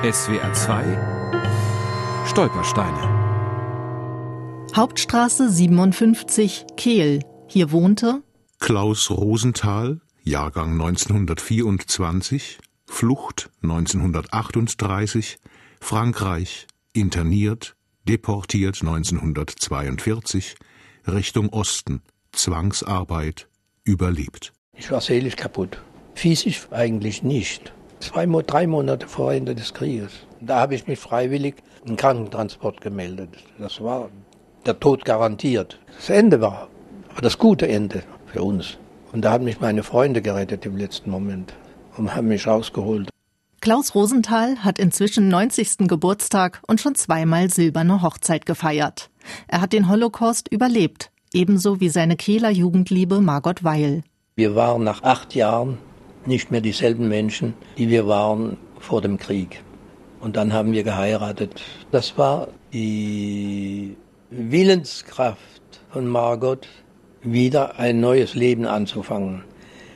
SWR 2 Stolpersteine Hauptstraße 57, Kehl. Hier wohnte Klaus Rosenthal, Jahrgang 1924, Flucht 1938, Frankreich, interniert, deportiert 1942, Richtung Osten, Zwangsarbeit, überlebt. Ich war seelisch kaputt. Physisch eigentlich nicht. Zwei, drei Monate vor Ende des Krieges. Da habe ich mich freiwillig im Krankentransport gemeldet. Das war der Tod garantiert. Das Ende war, aber das gute Ende für uns. Und da haben mich meine Freunde gerettet im letzten Moment und haben mich rausgeholt. Klaus Rosenthal hat inzwischen 90. Geburtstag und schon zweimal silberne Hochzeit gefeiert. Er hat den Holocaust überlebt, ebenso wie seine Kehler Jugendliebe Margot Weil. Wir waren nach acht Jahren nicht mehr dieselben Menschen, die wir waren vor dem Krieg. Und dann haben wir geheiratet. Das war die Willenskraft von Margot, wieder ein neues Leben anzufangen.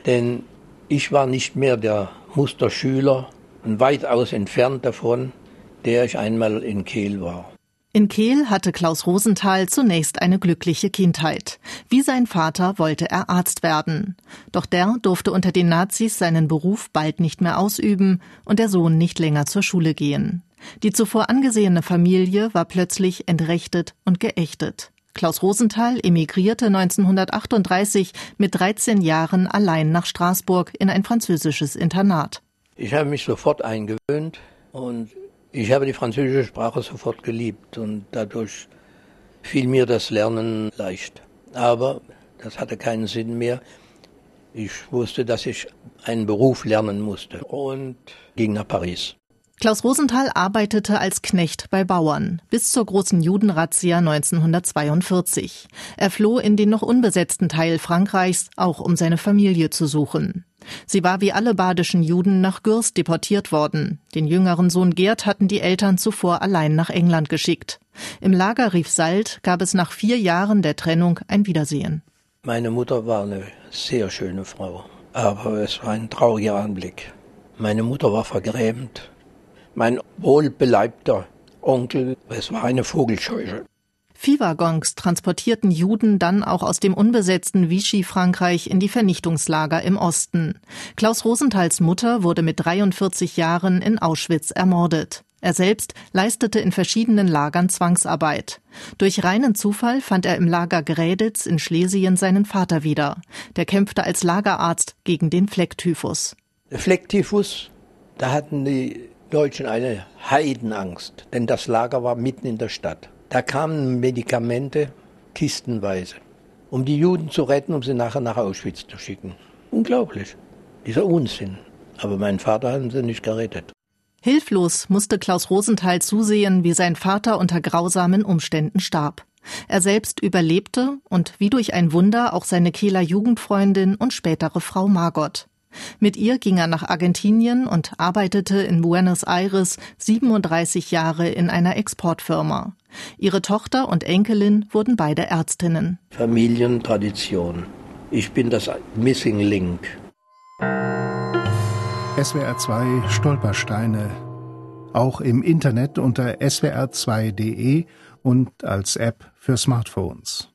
Denn ich war nicht mehr der Musterschüler und weitaus entfernt davon, der ich einmal in Kehl war. In Kehl hatte Klaus Rosenthal zunächst eine glückliche Kindheit. Wie sein Vater wollte er Arzt werden. Doch der durfte unter den Nazis seinen Beruf bald nicht mehr ausüben und der Sohn nicht länger zur Schule gehen. Die zuvor angesehene Familie war plötzlich entrechtet und geächtet. Klaus Rosenthal emigrierte 1938 mit 13 Jahren allein nach Straßburg in ein französisches Internat. Ich habe mich sofort eingewöhnt und ich habe die französische Sprache sofort geliebt und dadurch fiel mir das Lernen leicht. Aber das hatte keinen Sinn mehr. Ich wusste, dass ich einen Beruf lernen musste und ging nach Paris. Klaus Rosenthal arbeitete als Knecht bei Bauern bis zur großen Judenrazzia 1942. Er floh in den noch unbesetzten Teil Frankreichs, auch um seine Familie zu suchen. Sie war wie alle badischen Juden nach Gürs deportiert worden. Den jüngeren Sohn Gerd hatten die Eltern zuvor allein nach England geschickt. Im Lager Rief Salt gab es nach vier Jahren der Trennung ein Wiedersehen. Meine Mutter war eine sehr schöne Frau, aber es war ein trauriger Anblick. Meine Mutter war vergrämt. Mein wohlbeleibter Onkel, es war eine Vogelscheuche. Viehwaggons transportierten Juden dann auch aus dem unbesetzten Vichy-Frankreich in die Vernichtungslager im Osten. Klaus Rosenthals Mutter wurde mit 43 Jahren in Auschwitz ermordet. Er selbst leistete in verschiedenen Lagern Zwangsarbeit. Durch reinen Zufall fand er im Lager Gräditz in Schlesien seinen Vater wieder. Der kämpfte als Lagerarzt gegen den Flecktyphus. Der Flecktyphus, da hatten die Deutschen eine Heidenangst, denn das Lager war mitten in der Stadt. Da kamen Medikamente kistenweise, um die Juden zu retten, um sie nachher nach Auschwitz zu schicken. Unglaublich. Dieser Unsinn. Aber meinen Vater haben sie nicht gerettet. Hilflos musste Klaus Rosenthal zusehen, wie sein Vater unter grausamen Umständen starb. Er selbst überlebte und wie durch ein Wunder auch seine Kieler Jugendfreundin und spätere Frau Margot. Mit ihr ging er nach Argentinien und arbeitete in Buenos Aires 37 Jahre in einer Exportfirma. Ihre Tochter und Enkelin wurden beide Ärztinnen. Familientradition. Ich bin das Missing Link. SWR 2 Stolpersteine. Auch im Internet unter swr2.de und als App für Smartphones.